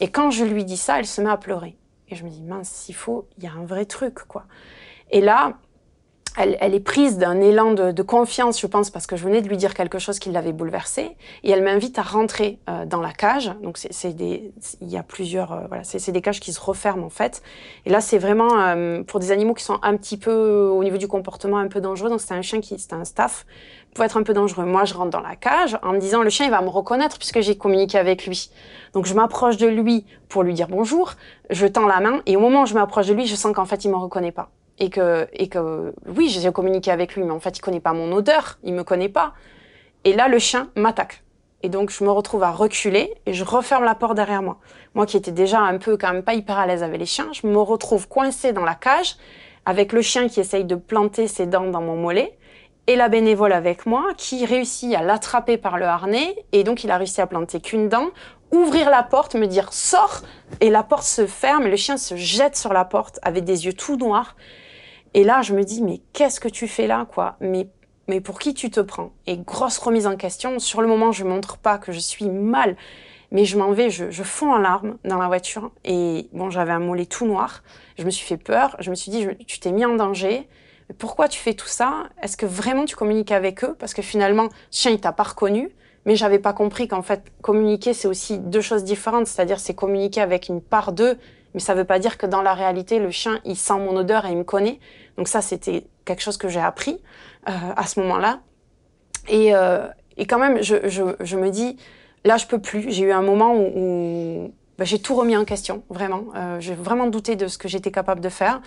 Et quand je lui dis ça, elle se met à pleurer. Et je me dis, mince, s'il faut, il y a un vrai truc, quoi. Et là, elle, elle, est prise d'un élan de, de, confiance, je pense, parce que je venais de lui dire quelque chose qui l'avait bouleversée, et elle m'invite à rentrer euh, dans la cage. Donc c'est des, il y a plusieurs, euh, voilà, c'est des cages qui se referment en fait. Et là, c'est vraiment euh, pour des animaux qui sont un petit peu au niveau du comportement un peu dangereux. Donc c'était un chien qui, c'était un staff, pouvait être un peu dangereux. Moi, je rentre dans la cage en me disant le chien il va me reconnaître puisque j'ai communiqué avec lui. Donc je m'approche de lui pour lui dire bonjour, je tends la main, et au moment où je m'approche de lui, je sens qu'en fait il me reconnaît pas et que, et que oui, j'ai communiqué avec lui, mais en fait, il connaît pas mon odeur, il me connaît pas. Et là, le chien m'attaque. Et donc, je me retrouve à reculer et je referme la porte derrière moi. Moi qui étais déjà un peu, quand même pas hyper à l'aise avec les chiens, je me retrouve coincée dans la cage avec le chien qui essaye de planter ses dents dans mon mollet et la bénévole avec moi qui réussit à l'attraper par le harnais et donc il a réussi à planter qu'une dent, ouvrir la porte, me dire sors et la porte se ferme et le chien se jette sur la porte avec des yeux tout noirs et là, je me dis, mais qu'est-ce que tu fais là, quoi? Mais mais pour qui tu te prends? Et grosse remise en question. Sur le moment, je montre pas que je suis mal, mais je m'en vais, je, je fonds en larmes dans la voiture. Et bon, j'avais un mollet tout noir. Je me suis fait peur. Je me suis dit, tu t'es mis en danger. Pourquoi tu fais tout ça? Est-ce que vraiment tu communiques avec eux? Parce que finalement, chien, il t'a pas reconnu. mais j'avais pas compris qu'en fait, communiquer, c'est aussi deux choses différentes. C'est-à-dire, c'est communiquer avec une part d'eux, mais ça veut pas dire que dans la réalité, le chien, il sent mon odeur et il me connaît. Donc ça, c'était quelque chose que j'ai appris euh, à ce moment-là. Et, euh, et quand même, je, je, je, me dis, là, je peux plus. J'ai eu un moment où, où bah, j'ai tout remis en question, vraiment. Euh, j'ai vraiment douté de ce que j'étais capable de faire.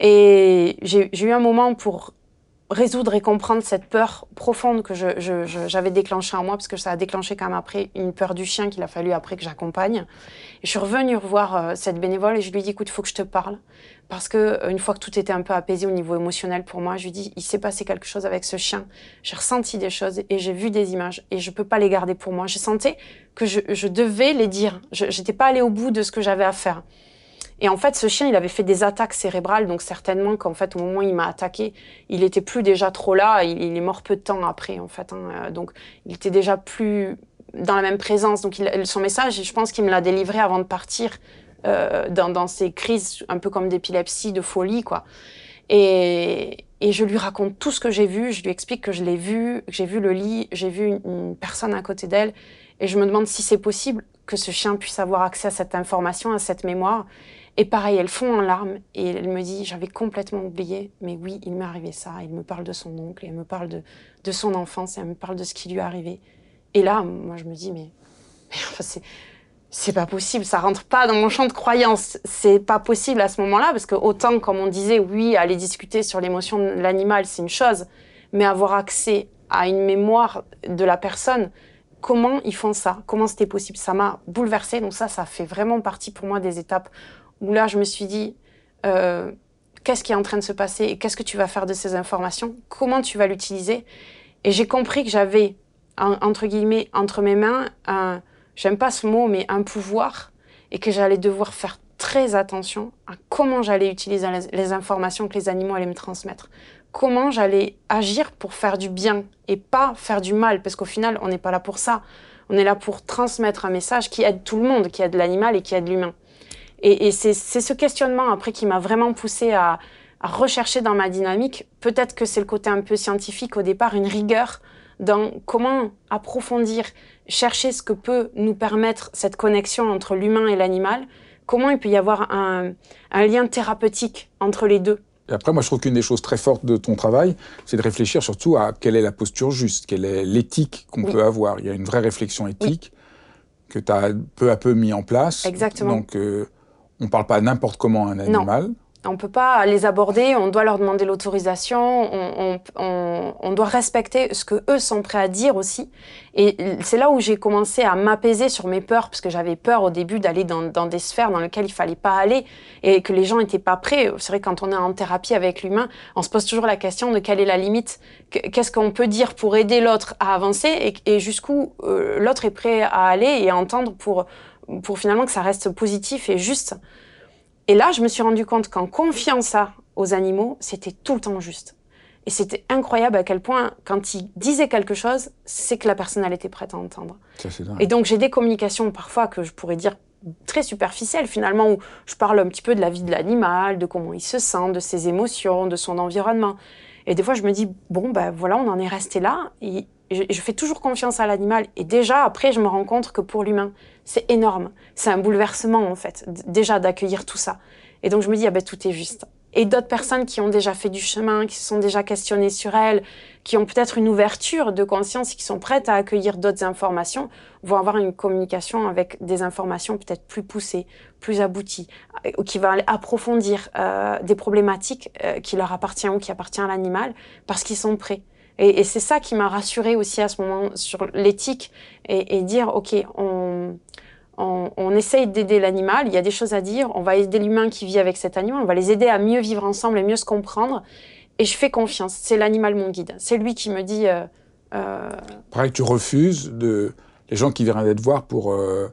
Et j'ai eu un moment pour résoudre et comprendre cette peur profonde que j'avais je, je, déclenchée en moi, parce que ça a déclenché quand même après une peur du chien qu'il a fallu après que j'accompagne. Je suis revenue revoir euh, cette bénévole et je lui ai dit, écoute, il faut que je te parle. Parce que euh, une fois que tout était un peu apaisé au niveau émotionnel pour moi, je lui dit, il s'est passé quelque chose avec ce chien. J'ai ressenti des choses et j'ai vu des images et je peux pas les garder pour moi. Je sentais que je, je devais les dire. Je n'étais pas allée au bout de ce que j'avais à faire. Et en fait, ce chien, il avait fait des attaques cérébrales, donc certainement qu'en fait, au moment où il m'a attaqué, il était plus déjà trop là. Il, est mort peu de temps après, en fait. Hein. Euh, donc, il était déjà plus dans la même présence. Donc, son message, je pense qu'il me l'a délivré avant de partir euh, dans, ces crises un peu comme d'épilepsie, de folie, quoi. Et, et, je lui raconte tout ce que j'ai vu. Je lui explique que je l'ai vu, que j'ai vu le lit, j'ai vu une, personne à côté d'elle. Et je me demande si c'est possible que ce chien puisse avoir accès à cette information, à cette mémoire. Et pareil, elle fond en larmes et elle me dit J'avais complètement oublié, mais oui, il m'est arrivé ça. Il me parle de son oncle, elle me parle de, de son enfance, elle me parle de ce qui lui est arrivé. Et là, moi, je me dis Mais, c'est. C'est pas possible, ça rentre pas dans mon champ de croyance. C'est pas possible à ce moment-là, parce que autant, comme on disait, oui, aller discuter sur l'émotion de l'animal, c'est une chose, mais avoir accès à une mémoire de la personne, comment ils font ça? Comment c'était possible? Ça m'a bouleversée. Donc ça, ça fait vraiment partie pour moi des étapes où là, je me suis dit, euh, qu'est-ce qui est en train de se passer et qu'est-ce que tu vas faire de ces informations? Comment tu vas l'utiliser? Et j'ai compris que j'avais, entre guillemets, entre mes mains, un, j'aime pas ce mot, mais un pouvoir, et que j'allais devoir faire très attention à comment j'allais utiliser les, informations que les animaux allaient me transmettre. Comment j'allais agir pour faire du bien et pas faire du mal, parce qu'au final, on n'est pas là pour ça. On est là pour transmettre un message qui aide tout le monde, qui aide l'animal et qui aide l'humain. Et, c'est ce questionnement après qui m'a vraiment poussé à, à, rechercher dans ma dynamique. Peut-être que c'est le côté un peu scientifique au départ, une rigueur dans comment approfondir, chercher ce que peut nous permettre cette connexion entre l'humain et l'animal. Comment il peut y avoir un, un lien thérapeutique entre les deux? Et après, moi, je trouve qu'une des choses très fortes de ton travail, c'est de réfléchir surtout à quelle est la posture juste, quelle est l'éthique qu'on peut avoir. Il y a une vraie réflexion éthique que tu as peu à peu mis en place. Exactement. Donc, euh, on ne parle pas n'importe comment à un animal. On ne peut pas les aborder, on doit leur demander l'autorisation, on, doit respecter ce que eux sont prêts à dire aussi. Et c'est là où j'ai commencé à m'apaiser sur mes peurs, parce que j'avais peur au début d'aller dans, des sphères dans lesquelles il fallait pas aller et que les gens n'étaient pas prêts. C'est vrai quand on est en thérapie avec l'humain, on se pose toujours la question de quelle est la limite, qu'est-ce qu'on peut dire pour aider l'autre à avancer et, jusqu'où euh, l'autre est prêt à aller et à entendre pour pour finalement que ça reste positif et juste. Et là, je me suis rendu compte qu'en confiant ça aux animaux, c'était tout le temps juste. Et c'était incroyable à quel point, quand ils disaient quelque chose, c'est que la personne, elle était prête à entendre. et donc, j'ai des communications parfois que je pourrais dire très superficielles, finalement, où je parle un petit peu de la vie de l'animal, de comment il se sent, de ses émotions, de son environnement. Et des fois, je me dis, bon, ben voilà, on en est resté là. Et je, fais toujours confiance à l'animal. Et déjà, après, je me rends compte que pour l'humain, c'est énorme. C'est un bouleversement, en fait, déjà d'accueillir tout ça. Et donc, je me dis, ah ben, tout est juste. Et d'autres personnes qui ont déjà fait du chemin, qui se sont déjà questionnées sur elles, qui ont peut-être une ouverture de conscience et qui sont prêtes à accueillir d'autres informations, vont avoir une communication avec des informations peut-être plus poussées, plus abouties, ou qui va approfondir euh, des problématiques euh, qui leur appartiennent ou qui appartiennent à l'animal, parce qu'ils sont prêts. Et, c'est ça qui m'a rassurée aussi à ce moment sur l'éthique et, dire, OK, on, on, essaye d'aider l'animal, il y a des choses à dire, on va aider l'humain qui vit avec cet animal, on va les aider à mieux vivre ensemble et mieux se comprendre. Et je fais confiance, c'est l'animal mon guide. C'est lui qui me dit... Euh, euh Pareil, tu refuses de, les gens qui viendraient te voir pour... Euh,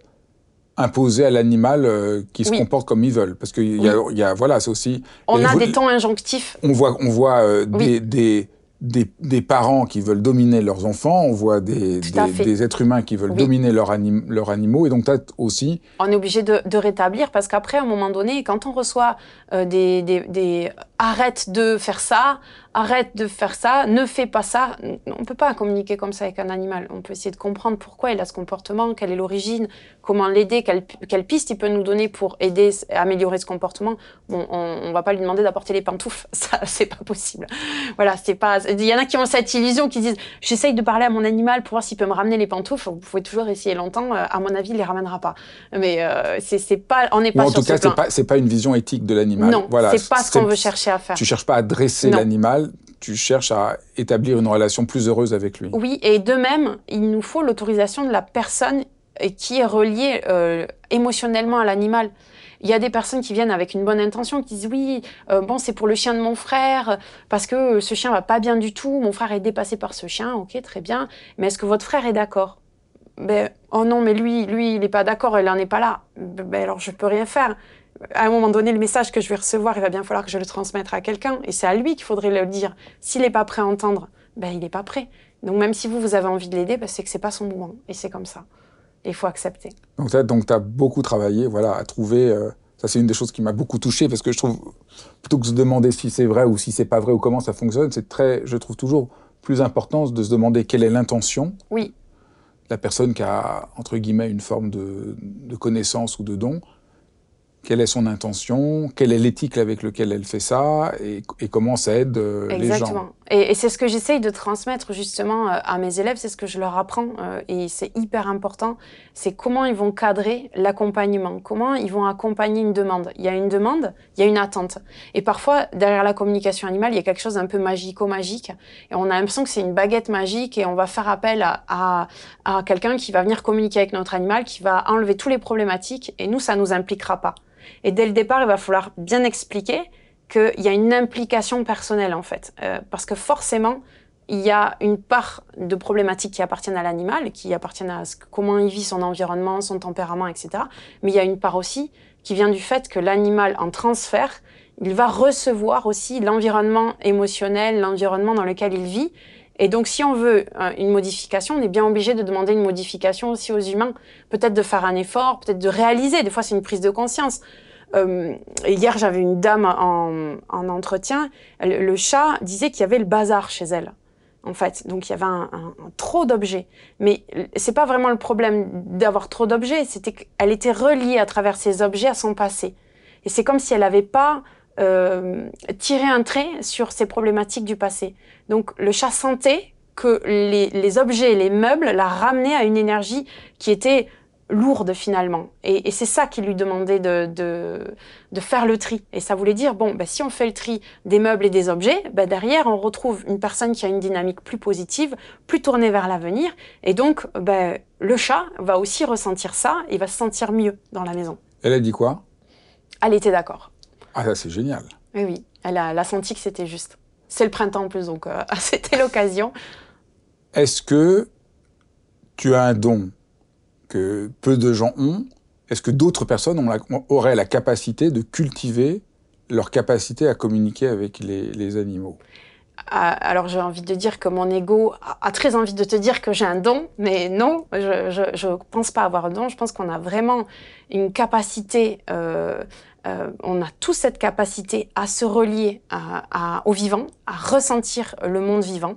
imposer à l'animal euh, qui se comporte comme ils veulent. Parce que y, y, a, voilà, c'est aussi. On a des temps injonctifs. On voit, on voit des, des, des, parents qui veulent dominer leurs enfants, on voit des, des, êtres humains qui veulent dominer leurs animaux, et donc tu aussi... On est obligé de, rétablir, parce qu'après, à un moment donné, quand on reçoit euh, des, arrête de faire ça, arrête de faire ça, ne fais pas ça. On ne peut pas communiquer comme ça avec un animal. On peut essayer de comprendre pourquoi il a ce comportement, quelle est l'origine, comment l'aider, quelle, quelle, piste il peut nous donner pour aider à améliorer ce comportement. Bon, on, ne va pas lui demander d'apporter les pantoufles, ça c'est pas possible. Voilà, c'est pas. Il y en a qui ont cette illusion, qui disent j'essaye de parler à mon animal pour voir s'il peut me ramener les pantoufles. Vous pouvez toujours essayer longtemps. Euh, à mon avis, il les ramènera pas. Mais euh, c'est pas, on n'est pas. en tout cas, c'est pas, pas une vision éthique de l'animal. Non, voilà, c'est pas ce qu'on veut chercher à faire. Tu cherches pas à dresser l'animal, tu cherches à établir une relation plus heureuse avec lui. Oui, et de même, il nous faut l'autorisation de la personne qui est reliée euh, émotionnellement à l'animal. Il y a des personnes qui viennent avec une bonne intention, qui disent oui, euh, bon, c'est pour le chien de mon frère, parce que ce chien va pas bien du tout, mon frère est dépassé par ce chien, ok, très bien, mais est-ce que votre frère est d'accord? Ben, oh non, mais lui, lui, il n'est pas d'accord, il n'en est pas là. Ben, alors je peux rien faire à un moment donné, le message que je vais recevoir, il va bien falloir que je le transmette à quelqu'un. Et c'est à lui qu'il faudrait le dire. S'il n'est pas prêt à entendre, ben, il n'est pas prêt. Donc même si vous, vous avez envie de l'aider, ben, c'est que c'est pas son moment. Et c'est comme ça. il faut accepter. Donc tu as beaucoup travaillé voilà, à trouver... Euh, ça, c'est une des choses qui m'a beaucoup touché parce que je trouve, plutôt que de se demander si c'est vrai ou si c'est pas vrai ou comment ça fonctionne, c'est très, je trouve toujours plus important de se demander quelle est l'intention. Oui. La personne qui a, entre guillemets, une forme de, de connaissance ou de don, quelle est son intention, quelle est l'éthique avec laquelle elle fait ça et, comment ça aide euh, les gens. Exactement. Et, c'est ce que j'essaye de transmettre justement euh, à mes élèves, c'est ce que je leur apprends euh, et c'est hyper important, c'est comment ils vont cadrer l'accompagnement, comment ils vont accompagner une demande. Il y a une demande, il y a une attente. Et parfois, derrière la communication animale, il y a quelque chose d'un peu magico-magique et on a l'impression que c'est une baguette magique et on va faire appel à, à, à quelqu'un qui va venir communiquer avec notre animal, qui va enlever tous les problématiques et nous, ça nous impliquera pas. Et dès le départ, il va falloir bien expliquer qu'il y a une implication personnelle en fait, euh, parce que forcément, il y a une part de problématiques qui appartiennent à l'animal, qui appartiennent à ce, comment il vit son environnement, son tempérament, etc. Mais il y a une part aussi qui vient du fait que l'animal en transfert, il va recevoir aussi l'environnement émotionnel, l'environnement dans lequel il vit. Et donc, si on veut euh, une modification, on est bien obligé de demander une modification aussi aux humains. Peut-être de faire un effort, peut-être de réaliser. Des fois, c'est une prise de conscience. Euh, hier, j'avais une dame en, en entretien. Le, chat disait qu'il y avait le bazar chez elle, en fait. Donc, il y avait un, un, trop d'objets. Mais c'est pas vraiment le problème d'avoir trop d'objets. C'était qu'elle était reliée à travers ces objets à son passé. Et c'est comme si elle n'avait pas euh, tiré un trait sur ces problématiques du passé. Donc, le chat sentait que les, les objets, les meubles la ramenaient à une énergie qui était lourde finalement. Et, c'est ça qui lui demandait de, de, faire le tri. Et ça voulait dire, bon, bah, si on fait le tri des meubles et des objets, bah, derrière, on retrouve une personne qui a une dynamique plus positive, plus tournée vers l'avenir. Et donc, bah, le chat va aussi ressentir ça et va se sentir mieux dans la maison. Elle a dit quoi? Elle était d'accord. Ah, ça c'est génial. Oui, oui. Elle a, senti que c'était juste. C'est le printemps en plus, donc euh, c'était l'occasion. Est-ce que tu as un don que peu de gens ont, est-ce que d'autres personnes auraient la capacité de cultiver leur capacité à communiquer avec les, animaux? Ah, alors j'ai envie de dire que mon ego a très envie de te dire que j'ai un don, mais non, je ne pense pas avoir un don. Je pense qu'on a vraiment une capacité, euh, euh, on a tous cette capacité à se relier au vivant, à ressentir le monde vivant,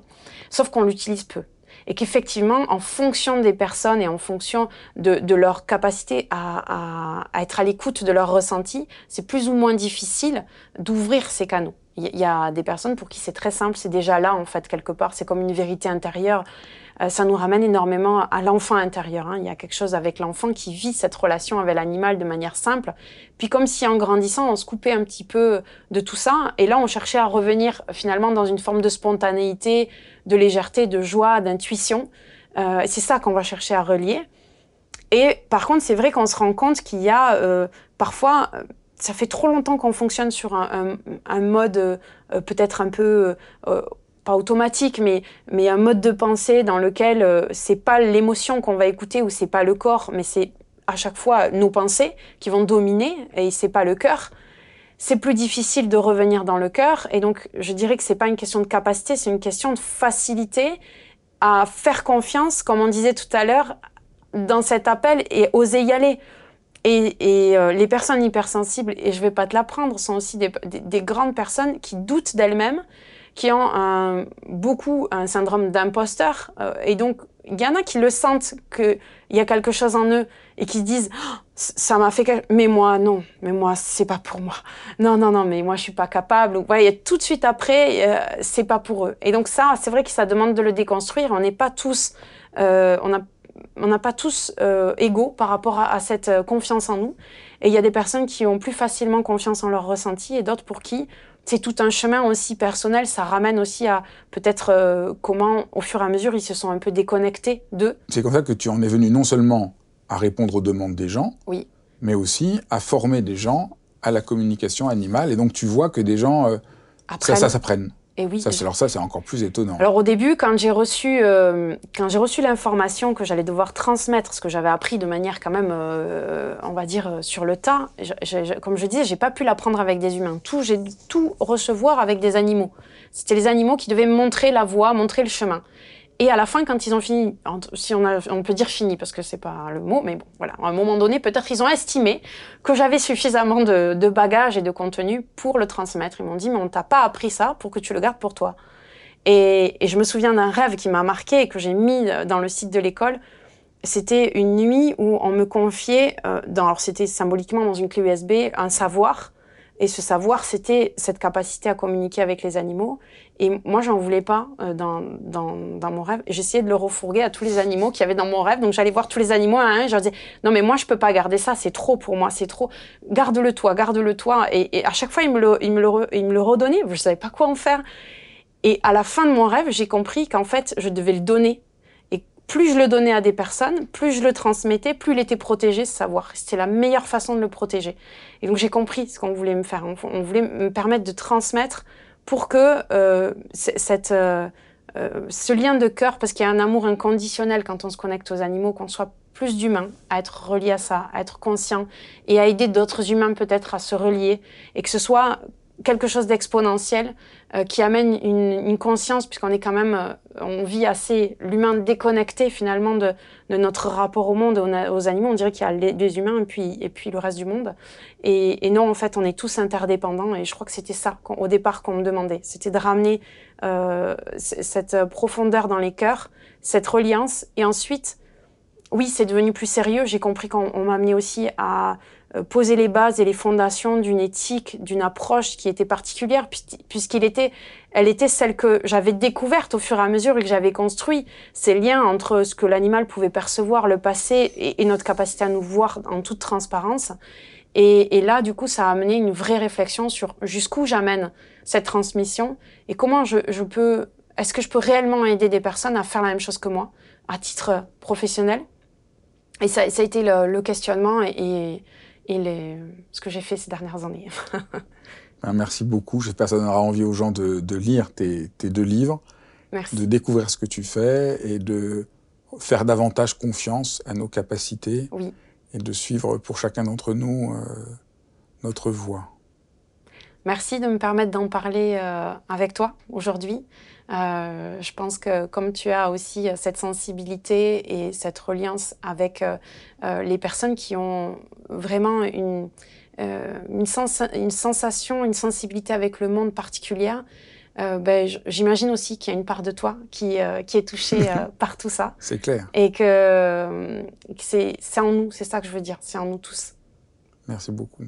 sauf qu'on l'utilise peu et qu'effectivement, en fonction des personnes et en fonction de, leur capacité à, être à l'écoute de leurs ressentis, c'est plus ou moins difficile d'ouvrir ces canaux. Il y a des personnes pour qui c'est très simple, c'est déjà là en fait quelque part, c'est comme une vérité intérieure. Euh, ça nous ramène énormément à l'enfant intérieur. Hein. Il y a quelque chose avec l'enfant qui vit cette relation avec l'animal de manière simple. Puis comme si en grandissant, on se coupait un petit peu de tout ça, et là on cherchait à revenir finalement dans une forme de spontanéité, de légèreté, de joie, d'intuition. Euh, c'est ça qu'on va chercher à relier. Et par contre, c'est vrai qu'on se rend compte qu'il y a euh, parfois ça fait trop longtemps qu'on fonctionne sur un, mode peut-être un peu automatique, mais, mais un mode de pensée dans lequel euh, c'est pas l'émotion qu'on va écouter ou c'est pas le corps, mais c'est à chaque fois nos pensées qui vont dominer et c'est pas le cœur. C'est plus difficile de revenir dans le cœur et donc je dirais que c'est pas une question de capacité, c'est une question de facilité à faire confiance, comme on disait tout à l'heure, dans cet appel et oser y aller. Et, les personnes hypersensibles, et je vais pas te l'apprendre, sont aussi des, grandes personnes qui doutent d'elles-mêmes, qui ont un, beaucoup un syndrome d'imposteur. et donc, il y en a qui le sentent qu'il y a quelque chose en eux et qui disent oh, ça m'a fait quelque... mais moi non mais moi c'est pas pour moi. Non non non mais moi je suis pas capable. Ou ouais, tout de suite après euh, c'est pas pour eux. Et donc ça c'est vrai que ça demande de le déconstruire. On n'est pas tous euh, on a on n'a pas tous euh, égaux par rapport à, à cette euh, confiance en nous. Et il y a des personnes qui ont plus facilement confiance en leur ressenti et d'autres pour qui c'est tout un chemin aussi personnel. Ça ramène aussi à peut-être euh, comment, au fur et à mesure, ils se sont un peu déconnectés d'eux. C'est comme ça que tu en es venu non seulement à répondre aux demandes des gens, oui. mais aussi à former des gens à la communication animale. Et donc tu vois que des gens, euh, ça, ça s'apprenne. Et oui. Ça, alors ça, c'est encore plus étonnant. Alors au début, quand j'ai reçu, euh, quand j'ai reçu l'information que j'allais devoir transmettre, ce que j'avais appris de manière quand même, euh, on va dire sur le tas, comme je disais, j'ai pas pu l'apprendre avec des humains. Tout, j'ai dû tout recevoir avec des animaux. C'était les animaux qui devaient montrer la voie, montrer le chemin. Et à la fin, quand ils ont fini, si on, peut dire fini parce que c'est pas le mot, mais bon, voilà, à un moment donné, peut-être ils ont estimé que j'avais suffisamment de, bagages et de contenu pour le transmettre. Ils m'ont dit, mais on t'a pas appris ça pour que tu le gardes pour toi. Et, et je me souviens d'un rêve qui m'a marqué et que j'ai mis dans le site de l'école. C'était une nuit où on me confiait, euh, dans, alors c'était symboliquement dans une clé USB, un savoir et ce savoir, c'était cette capacité à communiquer avec les animaux. Et moi, j'en voulais pas euh, dans, dans, dans, mon rêve. J'essayais de le refourguer à tous les animaux qu'il y avait dans mon rêve. Donc, j'allais voir tous les animaux à un. Et je leur disais, non, mais moi, je peux pas garder ça. C'est trop pour moi. C'est trop. Garde-le toi, garde-le toi. Et, et, à chaque fois, il me le, il me le, il me le redonnait. Je savais pas quoi en faire. Et à la fin de mon rêve, j'ai compris qu'en fait, je devais le donner plus je le donnais à des personnes, plus je le transmettais, plus il était protégé, ce savoir. C'était la meilleure façon de le protéger. Et donc j'ai compris ce qu'on voulait me faire. On, voulait me permettre de transmettre pour que euh, cette, euh, euh, ce lien de cœur, parce qu'il y a un amour inconditionnel quand on se connecte aux animaux, qu'on soit plus d'humains à être reliés à ça, à être conscient et à aider d'autres humains peut-être à se relier et que ce soit quelque chose d'exponentiel euh, qui amène une, une conscience, puisqu'on est quand même, euh, on vit assez l'humain déconnecté finalement de, de, notre rapport au monde, aux, animaux. On dirait qu'il y a les, humains et puis, et puis le reste du monde. Et, et, non, en fait, on est tous interdépendants. Et je crois que c'était ça au départ qu'on me demandait. C'était de ramener euh, cette profondeur dans les cœurs, cette reliance. Et ensuite, oui, c'est devenu plus sérieux. J'ai compris qu'on m'a amené aussi à poser les bases et les fondations d'une éthique, d'une approche qui était particulière, puisqu'il était, elle était celle que j'avais découverte au fur et à mesure et que j'avais construit. Ces liens entre ce que l'animal pouvait percevoir, le passé et, notre capacité à nous voir en toute transparence. Et, là, du coup, ça a amené une vraie réflexion sur jusqu'où j'amène cette transmission et comment je, je peux, est-ce que je peux réellement aider des personnes à faire la même chose que moi, à titre professionnel? Et ça, ça a été le, le questionnement et et ce que j'ai fait ces dernières années. Ben, merci beaucoup. J'espère que ça donnera envie aux gens de, lire tes, deux livres, de découvrir ce que tu fais et de faire davantage confiance à nos capacités et de suivre pour chacun d'entre nous euh, notre voie. Merci de me permettre d'en parler euh, avec toi aujourd'hui. Euh, je pense que comme tu as aussi euh, cette sensibilité et cette reliance avec euh, les personnes qui ont vraiment une, euh, une, sens une, sensation, une sensibilité avec le monde particulière, ben, j'imagine aussi qu'il y a une part de toi qui, qui est touchée par tout ça. C'est clair. Et que, que c'est en nous, c'est ça que je veux dire, c'est en nous tous. Merci beaucoup.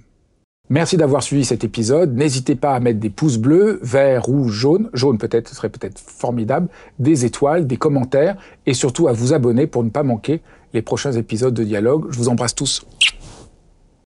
Merci d'avoir suivi cet épisode. N'hésitez pas à mettre des pouces bleus, verts, rouges, jaunes. Jaune peut-être, ce serait peut-être formidable. Des étoiles, des commentaires et surtout à vous abonner pour ne pas manquer les prochains épisodes de dialogue. Je vous embrasse tous.